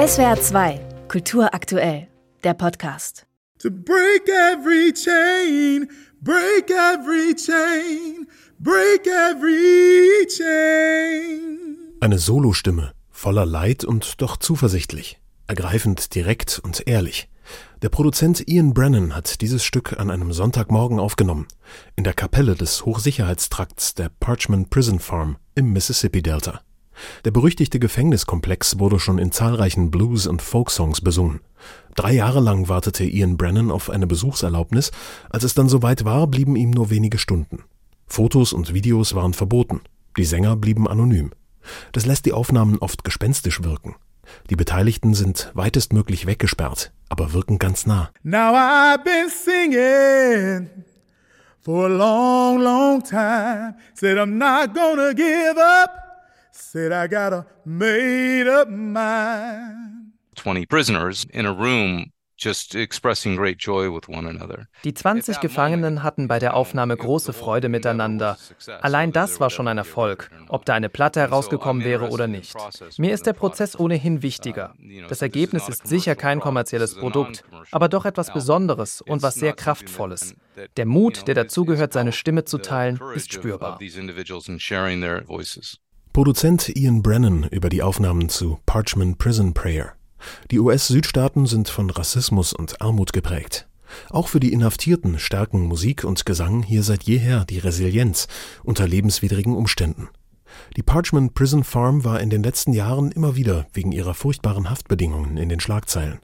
SWR 2, Kultur aktuell, der Podcast. To break every chain, break every chain, break every chain. Eine Solostimme, voller Leid und doch zuversichtlich, ergreifend direkt und ehrlich. Der Produzent Ian Brennan hat dieses Stück an einem Sonntagmorgen aufgenommen, in der Kapelle des Hochsicherheitstrakts der Parchman Prison Farm im Mississippi Delta. Der berüchtigte Gefängniskomplex wurde schon in zahlreichen Blues- und Folksongs besungen. Drei Jahre lang wartete Ian Brennan auf eine Besuchserlaubnis, als es dann soweit war, blieben ihm nur wenige Stunden. Fotos und Videos waren verboten, die Sänger blieben anonym. Das lässt die Aufnahmen oft gespenstisch wirken. Die Beteiligten sind weitestmöglich weggesperrt, aber wirken ganz nah. Now I've been singing for a long, long time. Said I'm not gonna give up. Said I got a made up mind. 20 prisoners in a room just expressing great joy with one another. Die 20 Gefangenen hatten bei der Aufnahme große Freude miteinander. Allein das war schon ein Erfolg, ob da eine Platte herausgekommen wäre oder nicht. Mir ist der Prozess ohnehin wichtiger. Das Ergebnis ist sicher kein kommerzielles Produkt, aber doch etwas Besonderes und was sehr Kraftvolles. Der Mut, der dazugehört, seine Stimme zu teilen, ist spürbar. Produzent Ian Brennan über die Aufnahmen zu Parchman Prison Prayer. Die US-Südstaaten sind von Rassismus und Armut geprägt. Auch für die Inhaftierten stärken Musik und Gesang hier seit jeher die Resilienz unter lebenswidrigen Umständen. Die Parchman Prison Farm war in den letzten Jahren immer wieder wegen ihrer furchtbaren Haftbedingungen in den Schlagzeilen.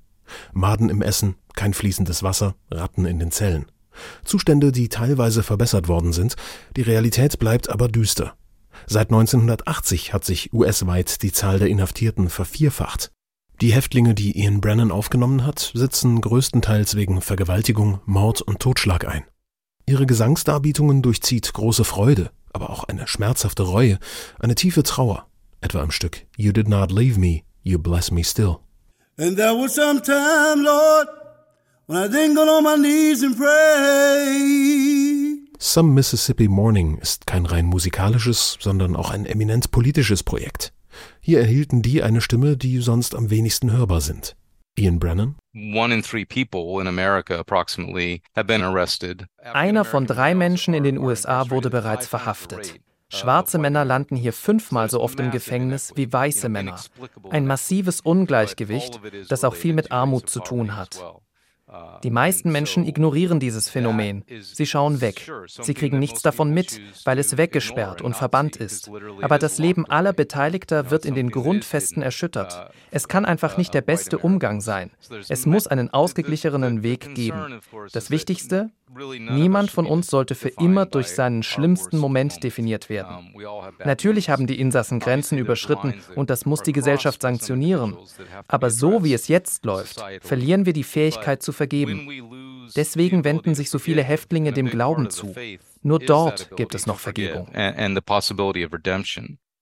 Maden im Essen, kein fließendes Wasser, Ratten in den Zellen. Zustände, die teilweise verbessert worden sind, die Realität bleibt aber düster. Seit 1980 hat sich US-weit die Zahl der Inhaftierten vervierfacht. Die Häftlinge, die Ian Brennan aufgenommen hat, sitzen größtenteils wegen Vergewaltigung, Mord und Totschlag ein. Ihre Gesangsdarbietungen durchzieht große Freude, aber auch eine schmerzhafte Reue, eine tiefe Trauer, etwa im Stück You Did Not Leave Me, You Bless Me Still. And there was some time, Lord, when I didn't go on my knees and pray. Some Mississippi Morning ist kein rein musikalisches, sondern auch ein eminent politisches Projekt. Hier erhielten die eine Stimme, die sonst am wenigsten hörbar sind. Ian Brennan. Einer von drei Menschen in den USA wurde bereits verhaftet. Schwarze Männer landen hier fünfmal so oft im Gefängnis wie weiße Männer. Ein massives Ungleichgewicht, das auch viel mit Armut zu tun hat. Die meisten Menschen ignorieren dieses Phänomen. Sie schauen weg. Sie kriegen nichts davon mit, weil es weggesperrt und verbannt ist. Aber das Leben aller Beteiligter wird in den Grundfesten erschüttert. Es kann einfach nicht der beste Umgang sein. Es muss einen ausgeglichenen Weg geben. Das Wichtigste, Niemand von uns sollte für immer durch seinen schlimmsten Moment definiert werden. Natürlich haben die Insassen Grenzen überschritten und das muss die Gesellschaft sanktionieren. Aber so wie es jetzt läuft, verlieren wir die Fähigkeit zu vergeben. Deswegen wenden sich so viele Häftlinge dem Glauben zu. Nur dort gibt es noch Vergebung.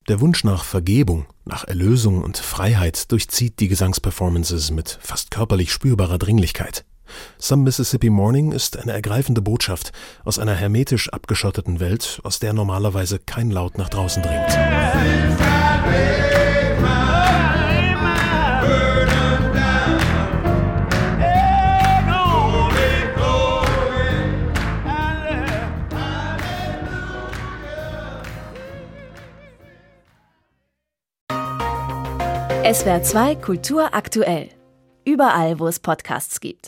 Der Wunsch nach Vergebung, nach Erlösung und Freiheit durchzieht die Gesangsperformances mit fast körperlich spürbarer Dringlichkeit. Some Mississippi Morning ist eine ergreifende Botschaft aus einer hermetisch abgeschotteten Welt, aus der normalerweise kein Laut nach draußen dringt. SWR 2 Kultur aktuell. Überall, wo es Podcasts gibt.